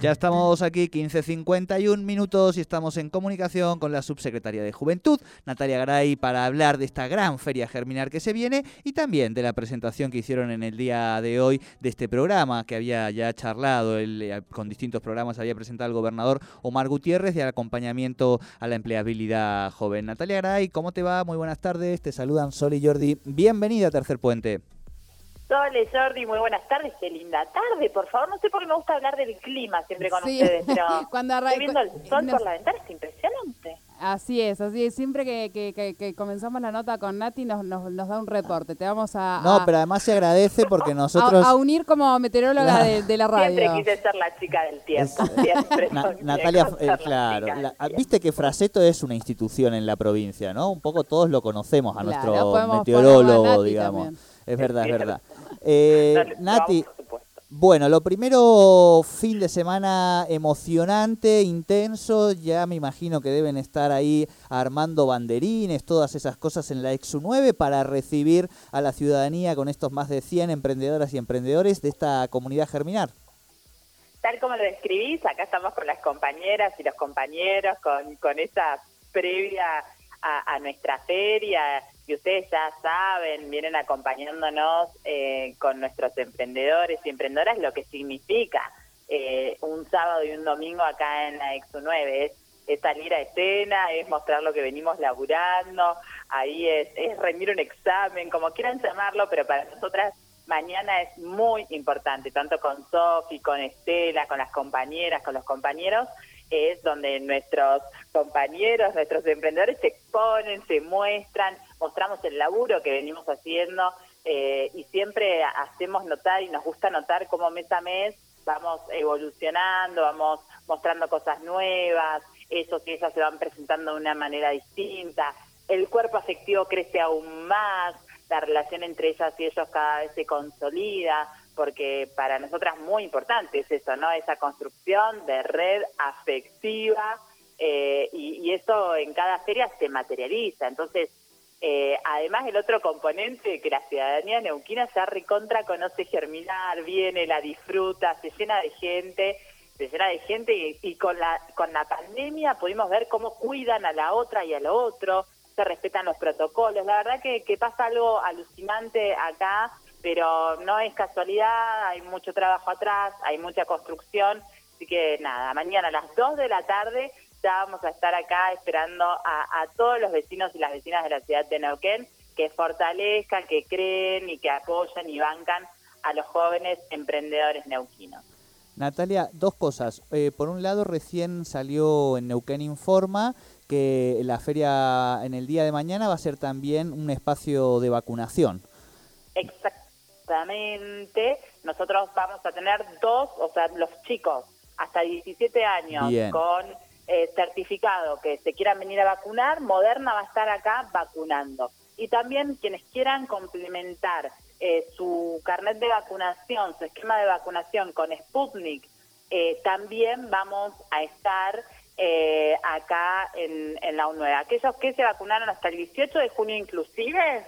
Ya estamos aquí, 15.51 minutos, y estamos en comunicación con la subsecretaria de Juventud, Natalia Garay, para hablar de esta gran feria germinar que se viene y también de la presentación que hicieron en el día de hoy de este programa que había ya charlado eh, con distintos programas, había presentado el gobernador Omar Gutiérrez de acompañamiento a la empleabilidad joven. Natalia Garay, ¿cómo te va? Muy buenas tardes, te saludan Sol y Jordi. Bienvenida a Tercer Puente. Sole, Jordi, muy buenas tardes. Qué linda tarde, por favor. No sé por qué me gusta hablar del clima siempre con ustedes, pero Cuando estoy viendo el sol por la ventana, es impresionante. Así es, así es. Siempre que, que, que, comenzamos la nota con Nati nos, nos, nos, da un reporte. Te vamos a... No, pero además se agradece porque nosotros... A, unir como meteoróloga de, la radio. Siempre quise ser la chica del tiempo. Siempre Natalia, eh, claro. Viste que Fraseto es una institución en la provincia, ¿no? Un poco todos lo conocemos a nuestro meteorólogo, digamos. Es verdad, es verdad. Eh, Nati, bueno, lo primero, fin de semana emocionante, intenso, ya me imagino que deben estar ahí armando banderines, todas esas cosas en la Exu 9 para recibir a la ciudadanía con estos más de 100 emprendedoras y emprendedores de esta comunidad Germinar. Tal como lo describís, acá estamos con las compañeras y los compañeros, con, esa previa a nuestra feria y ustedes ya saben, vienen acompañándonos eh, con nuestros emprendedores y emprendedoras lo que significa eh, un sábado y un domingo acá en la Exo 9. Es, salir a escena, es mostrar lo que venimos laburando, ahí es, es rendir un examen, como quieran llamarlo, pero para nosotras mañana es muy importante, tanto con Sofi, con Estela, con las compañeras, con los compañeros, es donde nuestros compañeros, nuestros emprendedores se exponen, se muestran, mostramos el laburo que venimos haciendo eh, y siempre hacemos notar y nos gusta notar cómo mes a mes vamos evolucionando, vamos mostrando cosas nuevas, esos y esas se van presentando de una manera distinta, el cuerpo afectivo crece aún más, la relación entre ellas y ellos cada vez se consolida, porque para nosotras muy importante es eso, ¿no? Esa construcción de red afectiva eh, y, eso en cada feria se materializa. Entonces, eh, además el otro componente que la ciudadanía neuquina ya recontra conoce germinar, viene, la disfruta, se llena de gente, se llena de gente y, con la con la pandemia pudimos ver cómo cuidan a la otra y al otro, se respetan los protocolos. La verdad que, que pasa algo alucinante acá, pero no es casualidad, hay mucho trabajo atrás, hay mucha construcción, así que nada, mañana a las 2 de la tarde ya vamos a estar acá esperando a, todos los vecinos y las vecinas de la ciudad de Neuquén que fortalezcan, que creen y que apoyan y bancan a los jóvenes emprendedores neuquinos. Natalia, dos cosas. Eh, por un lado, recién salió en Neuquén Informa que la feria en el día de mañana va a ser también un espacio de vacunación. Exactamente. Nosotros vamos a tener dos, o sea, los chicos hasta 17 años con eh, certificado que se quieran venir a vacunar, Moderna va a estar acá vacunando. Y también quienes quieran complementar eh, su carnet de vacunación, su esquema de vacunación con Sputnik, eh, también vamos a estar acá en, en la UNUE. Aquellos que se vacunaron hasta el 18 de junio inclusive,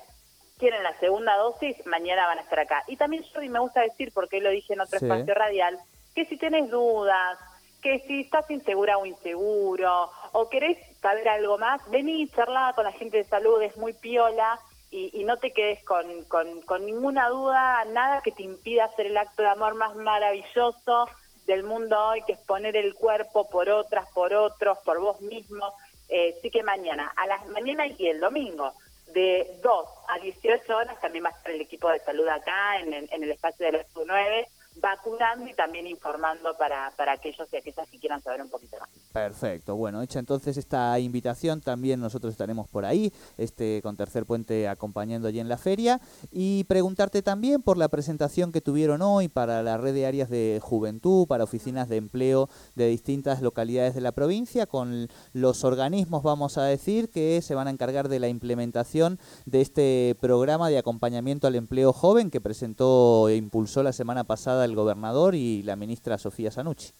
quieren la segunda dosis, mañana van a estar acá. Y también, Jordi, me gusta decir, porque lo dije en otro espacio radial, que si tienes dudas, que si estás insegura o inseguro o querés saber algo más, vení charla con la gente de salud, es muy piola y, no te quedes con, con, ninguna duda, nada que te impida hacer el acto de amor más maravilloso del mundo hoy, que es poner el cuerpo por otras, por otros, por vos mismo. Eh, sí que mañana, a las mañana y el domingo, de 2 a 18 horas, también va a estar el equipo de salud acá en, en el espacio de las 9 vacunando y también informando para, para aquellos y aquellas que quieran saber un poquito más. Perfecto, bueno, hecha entonces esta invitación, también nosotros estaremos por ahí, este con Tercer Puente acompañando allí en la feria, y preguntarte también por la presentación que tuvieron hoy para la red de áreas de juventud, para oficinas de empleo de distintas localidades de la provincia, con los organismos, vamos a decir, que se van a encargar de la implementación de este programa de acompañamiento al empleo joven que presentó e impulsó la semana pasada el gobernador y la ministra Sofía Sanucci.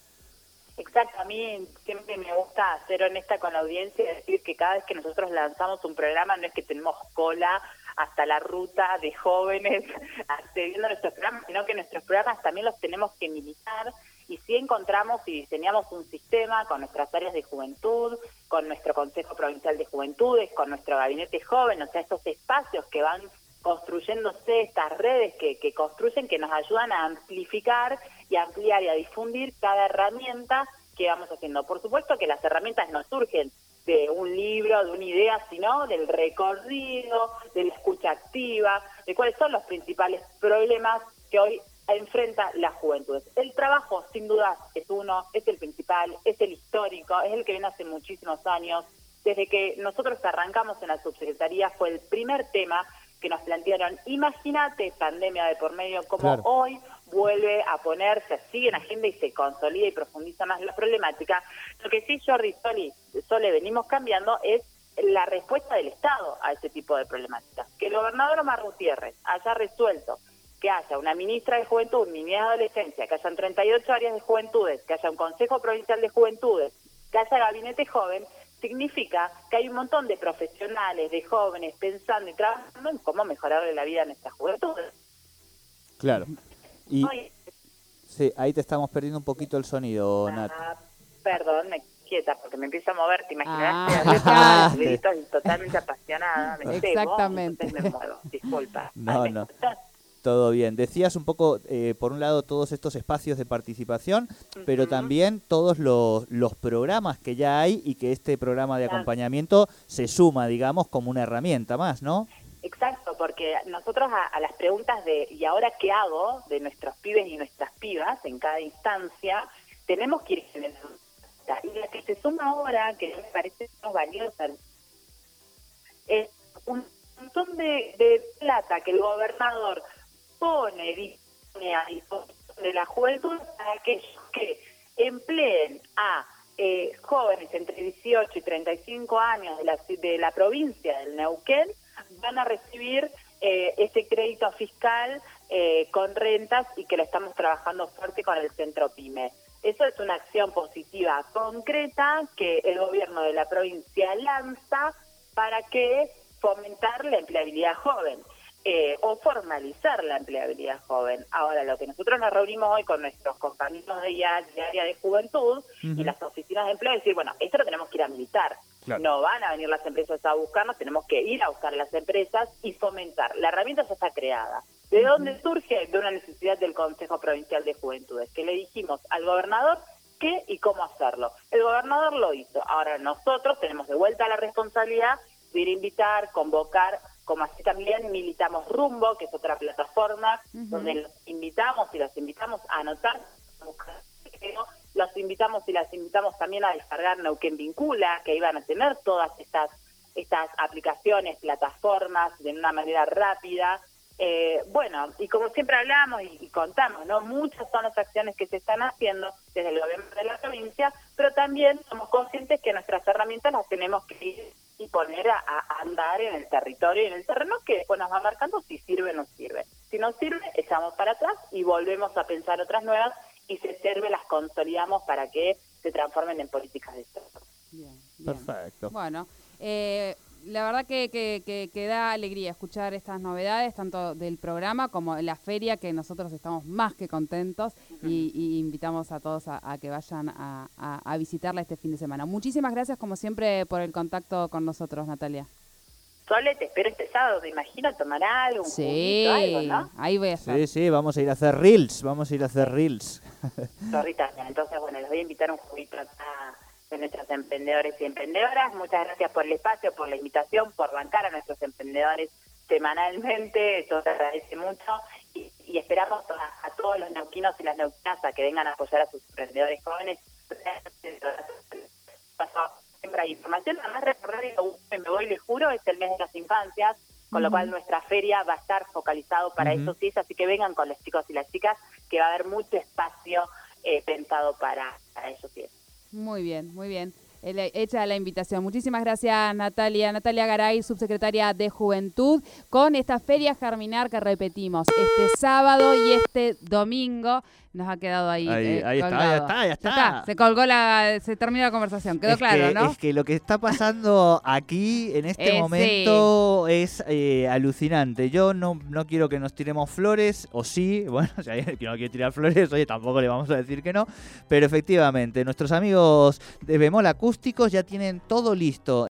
Exacto, a mí siempre me gusta ser honesta con la audiencia y decir que cada vez que nosotros lanzamos un programa no es que tenemos cola hasta la ruta de jóvenes accediendo a nuestros programas, sino que nuestros programas también los tenemos que militar y sí encontramos y diseñamos un sistema con nuestras áreas de juventud, con nuestro Consejo Provincial de Juventudes, con nuestro gabinete joven, o sea, estos espacios que van construyéndose, estas redes que, que construyen, que nos ayudan a amplificar y ampliar y a difundir cada herramienta que vamos haciendo. Por supuesto que las herramientas no surgen de un libro, de una idea, sino del recorrido, de la escucha activa, de cuáles son los principales problemas que hoy enfrenta la juventud. El trabajo, sin duda, es uno, es el principal, es el histórico, es el que viene hace muchísimos años. Desde que nosotros arrancamos en la subsecretaría fue el primer tema que nos plantearon. Imagínate, pandemia de por medio, como hoy vuelve a ponerse, sigue en agenda y se consolida y profundiza más la problemática. Lo que sí, Jordi Soli, Sole venimos cambiando es la respuesta del Estado a ese tipo de problemáticas. Que el gobernador Omar Gutiérrez haya resuelto que haya una ministra de Juventud, niñez y adolescencia, que hayan 38 áreas de juventudes, que haya un Consejo Provincial de Juventudes, que haya gabinete joven, significa que hay un montón de profesionales, de jóvenes, pensando y trabajando en cómo mejorarle la vida a nuestras juventudes. Claro. Y, sí, ahí te estamos perdiendo un poquito el sonido, Nat. Ah, perdón, me quieta porque me empiezo a mover, te imaginas, ah, totalmente apasionada, me Exactamente. me muevo, disculpa. No, no. Todo bien. Decías un poco, eh, por un lado, todos estos espacios de participación, pero también todos los, los, programas que ya hay y que este programa de acompañamiento se suma, digamos, como una herramienta más, ¿no? Exacto, porque nosotros a, las preguntas de ¿y ahora qué hago? de nuestros pibes y nuestras pibas en cada instancia, tenemos que ir generando. Y la que se suma ahora, que me parece más valiosa, es un montón de, de plata que el gobernador pone, dispone a disposición de la juventud para aquellos que empleen a eh, jóvenes entre 18 y 35 años de la, de la provincia del Neuquén, van a recibir eh, ese crédito fiscal eh, con rentas y que lo estamos trabajando fuerte con el Centro PYME. Eso es una acción positiva concreta que el gobierno de la provincia lanza para que fomentar la empleabilidad joven. Eh, o formalizar la empleabilidad joven. Ahora, lo que nosotros nos reunimos hoy con nuestros compañeros de, área de juventud y las oficinas de empleo es decir, bueno, esto lo tenemos que ir a militar. No van a venir las empresas a buscarnos, tenemos que ir a buscar las empresas y fomentar. La herramienta ya está creada. ¿De dónde surge? De una necesidad del Consejo Provincial de Juventudes, que le dijimos al gobernador qué y cómo hacerlo. El gobernador lo hizo. Ahora nosotros tenemos de vuelta la responsabilidad de ir a invitar, convocar como así también militamos Rumbo, que es otra plataforma donde los invitamos y los invitamos a anotar, los invitamos y las invitamos también a descargar Neuquén Vincula, que iban a tener todas estas estas aplicaciones, plataformas de una manera rápida. Eh, bueno, y como siempre hablamos y, contamos, ¿no? Muchas son las acciones que se están haciendo desde el gobierno de la provincia, pero también somos conscientes que nuestras herramientas las tenemos que ir y poner a, andar en el territorio y en el terreno que después nos va marcando si sirve o no sirve. Si no sirve, echamos para atrás y volvemos a pensar otras nuevas y si sirve las consolidamos para que se transformen en políticas de Estado. Bien, Perfecto. Bueno, eh, la verdad que, que, da alegría escuchar estas novedades, tanto del programa como de la feria, que nosotros estamos más que contentos y, invitamos a todos a, que vayan a, visitarla este fin de semana. Muchísimas gracias, como siempre, por el contacto con nosotros, Natalia. Sole, te espero este sábado, me imagino, tomar algo, un sí, algo, ¿no? ahí voy a estar. Sí, sí, vamos a ir a hacer reels, vamos a ir a hacer reels. entonces, bueno, les voy a invitar un juguito acá de nuestros emprendedores y emprendedoras. Muchas gracias por el espacio, por la invitación, por bancar a nuestros emprendedores semanalmente. Eso te agradece mucho. Y, esperamos a, todos los neuquinos y las neuquinas a que vengan a apoyar a sus emprendedores jóvenes. Siempre hay información. Además, recordar, y me voy, les juro, es el mes de las infancias, con lo cual nuestra feria va a estar focalizado para eso sí, así que vengan con los chicos y las chicas, que va a haber mucho espacio eh, pensado para, para ellos sí. Muy bien, muy bien. Hecha la invitación. Muchísimas gracias, Natalia. Natalia Garay, subsecretaria de Juventud, con esta Feria Germinar que repetimos este sábado y este domingo. Nos ha quedado ahí. Ahí, eh, ahí está, ya está, ya está. Se colgó la. Se terminó la conversación. Quedó es claro, que, ¿no? Es que lo que está pasando aquí en este Eh, momento es eh, alucinante. Yo no, no quiero que nos tiremos flores, o sí, bueno, si hay alguien que no quiere tirar flores, oye, tampoco le vamos a decir que no. Pero efectivamente, nuestros amigos de Bemol Ya tienen todo listo.